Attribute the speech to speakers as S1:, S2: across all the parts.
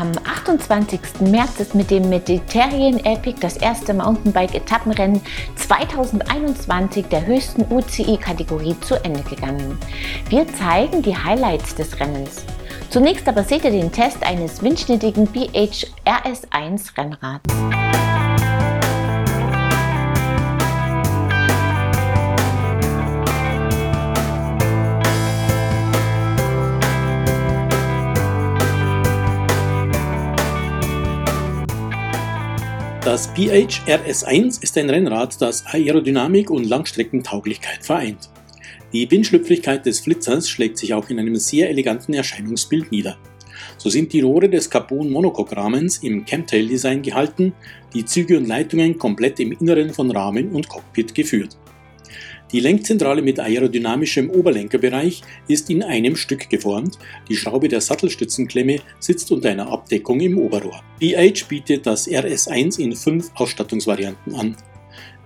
S1: Am 28. März ist mit dem Mediterranean Epic das erste Mountainbike-Etappenrennen 2021 der höchsten UCI-Kategorie zu Ende gegangen. Wir zeigen die Highlights des Rennens. Zunächst aber seht ihr den Test eines windschnittigen BH RS1 Rennrads.
S2: Das PH RS1 ist ein Rennrad, das Aerodynamik und Langstreckentauglichkeit vereint. Die Windschlüpfrigkeit des Flitzers schlägt sich auch in einem sehr eleganten Erscheinungsbild nieder. So sind die Rohre des Carbon-Monocoque-Rahmens im Camtail-Design gehalten, die Züge und Leitungen komplett im Inneren von Rahmen und Cockpit geführt. Die Lenkzentrale mit aerodynamischem Oberlenkerbereich ist in einem Stück geformt, die Schraube der Sattelstützenklemme sitzt unter einer Abdeckung im Oberrohr. BH bietet das RS1 in fünf Ausstattungsvarianten an.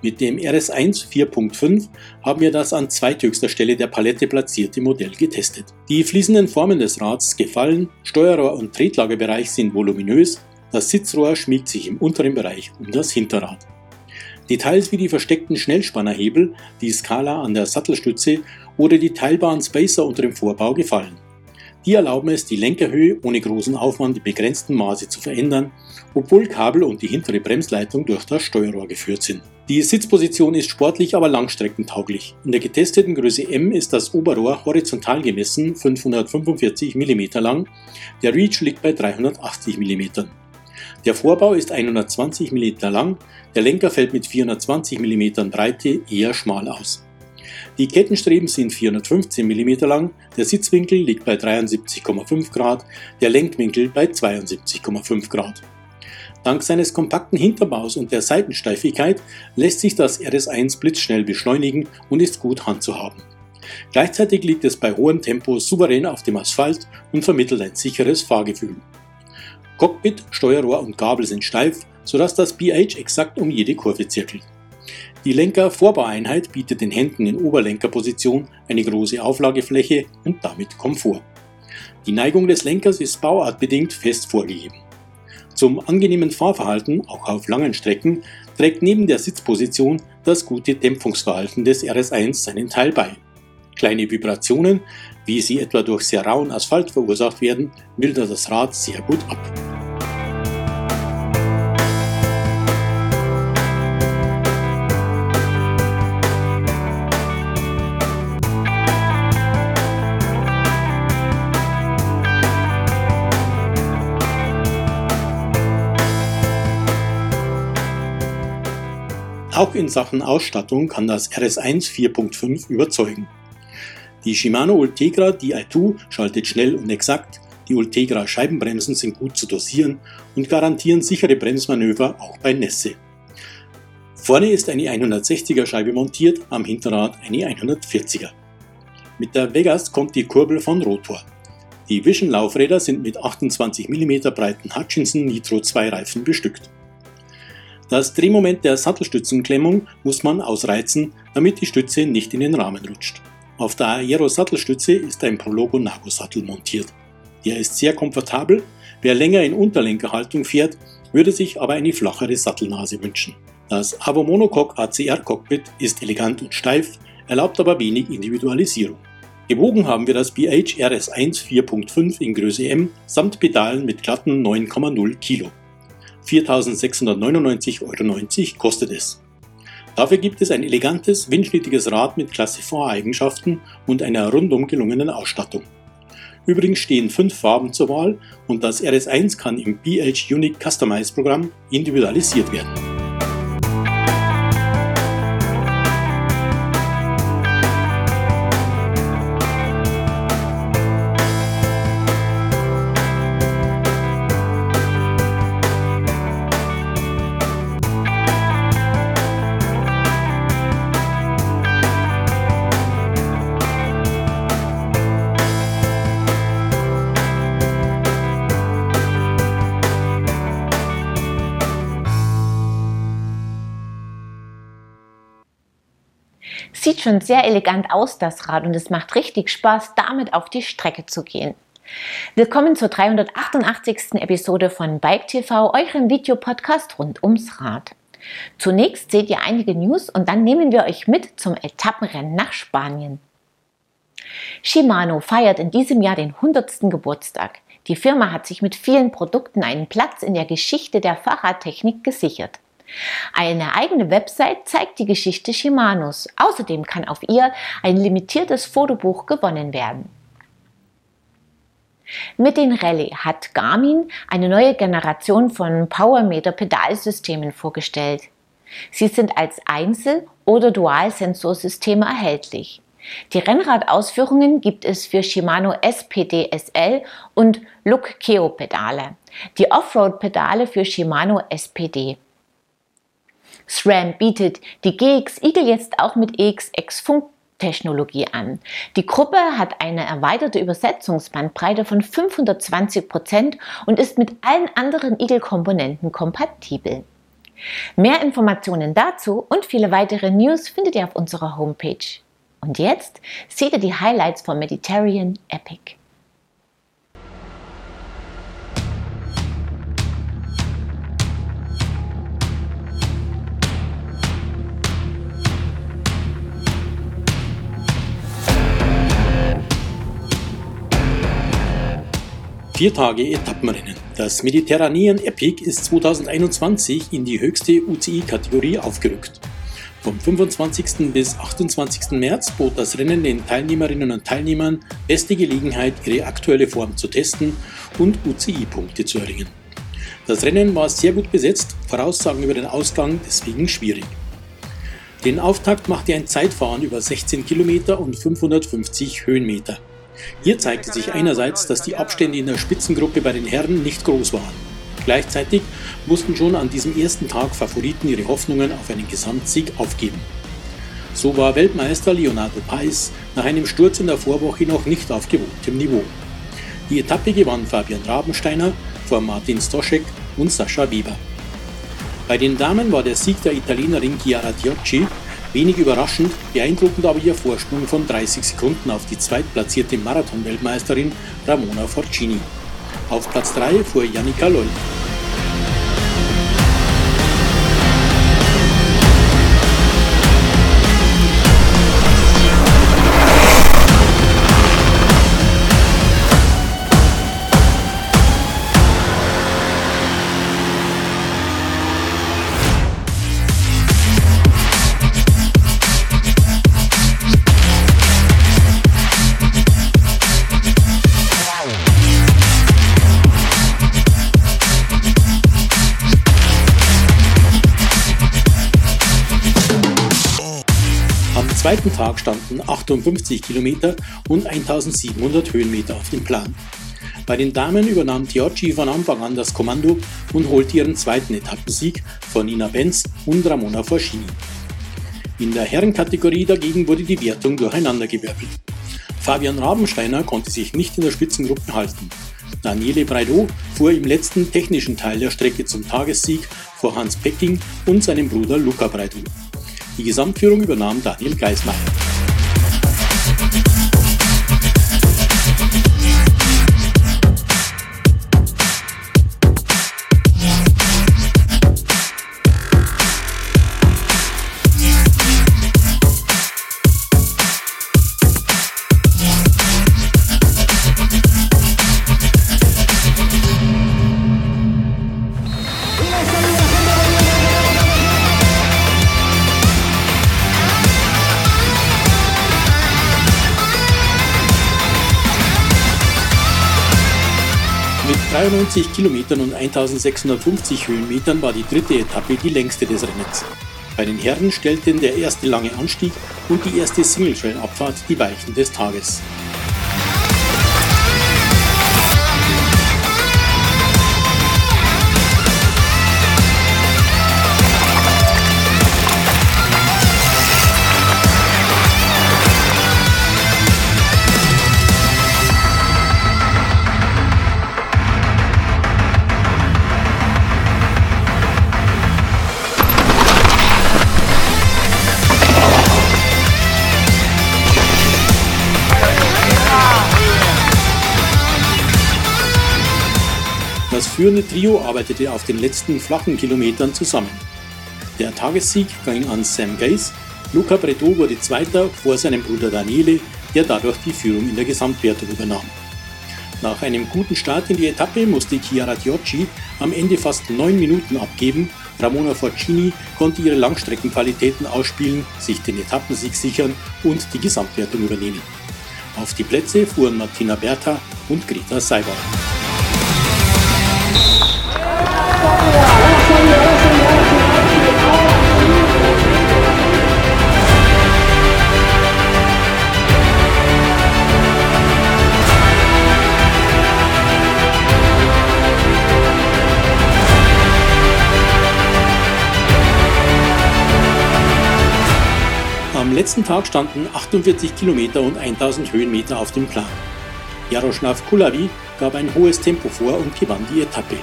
S2: Mit dem RS1 4.5 haben wir das an zweithöchster Stelle der Palette platzierte Modell getestet. Die fließenden Formen des Rads gefallen, Steuerrohr und Tretlagerbereich sind voluminös, das Sitzrohr schmiegt sich im unteren Bereich um das Hinterrad. Details wie die versteckten Schnellspannerhebel, die Skala an der Sattelstütze oder die teilbaren Spacer unter dem Vorbau gefallen. Die erlauben es, die Lenkerhöhe ohne großen Aufwand in begrenzten Maße zu verändern, obwohl Kabel und die hintere Bremsleitung durch das Steuerrohr geführt sind. Die Sitzposition ist sportlich, aber langstreckentauglich. In der getesteten Größe M ist das Oberrohr horizontal gemessen 545 mm lang, der Reach liegt bei 380 mm. Der Vorbau ist 120 mm lang, der Lenker fällt mit 420 mm Breite eher schmal aus. Die Kettenstreben sind 415 mm lang, der Sitzwinkel liegt bei 73,5 Grad, der Lenkwinkel bei 72,5 Grad. Dank seines kompakten Hinterbaus und der Seitensteifigkeit lässt sich das RS1 blitzschnell beschleunigen und ist gut handzuhaben. Gleichzeitig liegt es bei hohem Tempo souverän auf dem Asphalt und vermittelt ein sicheres Fahrgefühl. Cockpit, Steuerrohr und Gabel sind steif, sodass das BH exakt um jede Kurve zirkelt. Die Lenker-Vorbaueinheit bietet den Händen in Oberlenkerposition eine große Auflagefläche und damit Komfort. Die Neigung des Lenkers ist bauartbedingt fest vorgegeben. Zum angenehmen Fahrverhalten, auch auf langen Strecken, trägt neben der Sitzposition das gute Dämpfungsverhalten des RS1 seinen Teil bei. Kleine Vibrationen, wie sie etwa durch sehr rauen Asphalt verursacht werden, mildert das Rad sehr gut ab. Auch in Sachen Ausstattung kann das RS1 4.5 überzeugen. Die Shimano Ultegra Di2 schaltet schnell und exakt, die Ultegra Scheibenbremsen sind gut zu dosieren und garantieren sichere Bremsmanöver auch bei Nässe. Vorne ist eine 160er Scheibe montiert, am Hinterrad eine 140er. Mit der Vegas kommt die Kurbel von Rotor. Die Vision Laufräder sind mit 28 mm breiten Hutchinson Nitro 2 Reifen bestückt. Das Drehmoment der Sattelstützenklemmung muss man ausreizen, damit die Stütze nicht in den Rahmen rutscht. Auf der Aero Sattelstütze ist ein Prologo Nago Sattel montiert. Der ist sehr komfortabel, wer länger in Unterlenkerhaltung fährt, würde sich aber eine flachere Sattelnase wünschen. Das Avo Monocoque ACR Cockpit ist elegant und steif, erlaubt aber wenig Individualisierung. Gewogen haben wir das BH RS1 4.5 in Größe M samt Pedalen mit glatten 9,0 Kilo. 4.699,90 Euro kostet es. Dafür gibt es ein elegantes, windschnittiges Rad mit Klasse V-Eigenschaften und einer rundum gelungenen Ausstattung. Übrigens stehen fünf Farben zur Wahl und das RS1 kann im BH Unique Customize Programm individualisiert werden.
S1: Schon sehr elegant aus, das Rad, und es macht richtig Spaß, damit auf die Strecke zu gehen. Willkommen zur 388. Episode von Bike TV, eurem Videopodcast rund ums Rad. Zunächst seht ihr einige News und dann nehmen wir euch mit zum Etappenrennen nach Spanien. Shimano feiert in diesem Jahr den 100. Geburtstag. Die Firma hat sich mit vielen Produkten einen Platz in der Geschichte der Fahrradtechnik gesichert. Eine eigene Website zeigt die Geschichte Shimanos. Außerdem kann auf ihr ein limitiertes Fotobuch gewonnen werden. Mit den Rallye hat Garmin eine neue Generation von Powermeter-Pedalsystemen vorgestellt. Sie sind als Einzel- oder Dual-Sensorsysteme erhältlich. Die Rennradausführungen gibt es für Shimano SPD SL und Look Keo Pedale, die Offroad-Pedale für Shimano SPD. SRAM bietet die GX Eagle jetzt auch mit EXX Funk Technologie an. Die Gruppe hat eine erweiterte Übersetzungsbandbreite von 520 Prozent und ist mit allen anderen Eagle-Komponenten kompatibel. Mehr Informationen dazu und viele weitere News findet ihr auf unserer Homepage. Und jetzt seht ihr die Highlights vom Mediterranean Epic.
S2: Vier Tage Etappenrennen. Das Mediterranean Epic ist 2021 in die höchste UCI-Kategorie aufgerückt. Vom 25. bis 28. März bot das Rennen den Teilnehmerinnen und Teilnehmern beste Gelegenheit, ihre aktuelle Form zu testen und UCI-Punkte zu erringen. Das Rennen war sehr gut besetzt, Voraussagen über den Ausgang deswegen schwierig. Den Auftakt machte ein Zeitfahren über 16 Kilometer und 550 Höhenmeter. Hier zeigte sich einerseits, dass die Abstände in der Spitzengruppe bei den Herren nicht groß waren. Gleichzeitig mussten schon an diesem ersten Tag Favoriten ihre Hoffnungen auf einen Gesamtsieg aufgeben. So war Weltmeister Leonardo Paes nach einem Sturz in der Vorwoche noch nicht auf gewohntem Niveau. Die Etappe gewann Fabian Rabensteiner vor Martin Stoschek und Sascha Weber. Bei den Damen war der Sieg der Italienerin Chiara Tiocci Wenig überraschend, beeindruckend aber ihr Vorsprung von 30 Sekunden auf die zweitplatzierte Marathon-Weltmeisterin Ramona Forcini. Auf Platz 3 fuhr Janika Loll. Zweiten Tag standen 58 Kilometer und 1700 Höhenmeter auf dem Plan. Bei den Damen übernahm Tiocci von Anfang an das Kommando und holte ihren zweiten Etappensieg vor Nina Benz und Ramona Forschini. In der Herrenkategorie dagegen wurde die Wertung durcheinandergewirbelt. Fabian Rabensteiner konnte sich nicht in der Spitzengruppe halten. Daniele Breidot fuhr im letzten technischen Teil der Strecke zum Tagessieg vor Hans Pecking und seinem Bruder Luca Breidot. Die Gesamtführung übernahm Daniel Geismeier. Mit 93 Kilometern und 1650 Höhenmetern war die dritte Etappe die längste des Rennens. Bei den Herren stellten der erste lange Anstieg und die erste Single-Trail-Abfahrt die Weichen des Tages. Führende Trio arbeitete auf den letzten flachen Kilometern zusammen. Der Tagessieg ging an Sam Gaze, Luca Breton wurde Zweiter vor seinem Bruder Daniele, der dadurch die Führung in der Gesamtwertung übernahm. Nach einem guten Start in die Etappe musste Chiara Giocci am Ende fast neun Minuten abgeben. Ramona Forcini konnte ihre Langstreckenqualitäten ausspielen, sich den Etappensieg sichern und die Gesamtwertung übernehmen. Auf die Plätze fuhren Martina Bertha und Greta Seiber. Letzten Tag standen 48 Kilometer und 1000 Höhenmeter auf dem Plan. Jaroslav Kulavi gab ein hohes Tempo vor und gewann die Etappe.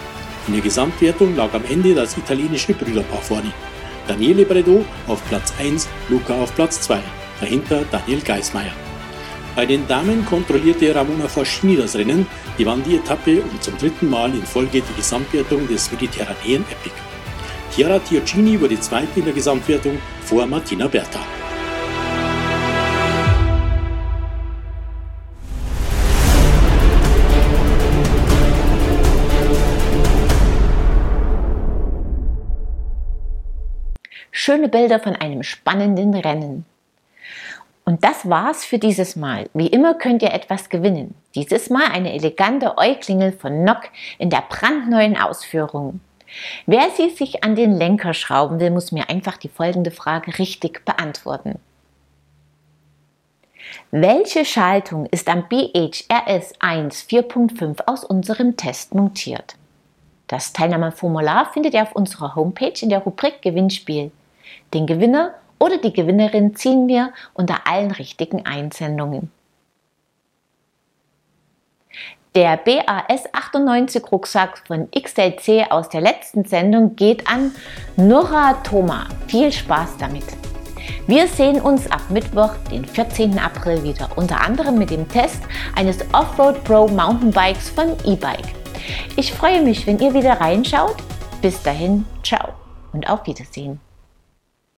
S2: In der Gesamtwertung lag am Ende das italienische Brüderpaar vorne. Daniele Bredo auf Platz 1, Luca auf Platz 2, dahinter Daniel Geismeier. Bei den Damen kontrollierte Ramona Fascini das Rennen, gewann die Etappe und zum dritten Mal in Folge die Gesamtwertung des mediterranean Epic. Chiara Tiocini wurde zweite in der Gesamtwertung vor Martina Berta.
S1: Schöne Bilder von einem spannenden Rennen. Und das war's für dieses Mal. Wie immer könnt ihr etwas gewinnen. Dieses Mal eine elegante Euklingel von Nock in der brandneuen Ausführung. Wer sie sich an den Lenker schrauben will, muss mir einfach die folgende Frage richtig beantworten. Welche Schaltung ist am BHRS 1 4.5 aus unserem Test montiert? Das Teilnahmeformular findet ihr auf unserer Homepage in der Rubrik Gewinnspiel. Den Gewinner oder die Gewinnerin ziehen wir unter allen richtigen Einsendungen. Der BAS 98 Rucksack von XLC aus der letzten Sendung geht an Nora Thoma. Viel Spaß damit! Wir sehen uns ab Mittwoch, den 14. April wieder, unter anderem mit dem Test eines Offroad Pro Mountainbikes von eBike. Ich freue mich, wenn ihr wieder reinschaut. Bis dahin, ciao und auf Wiedersehen.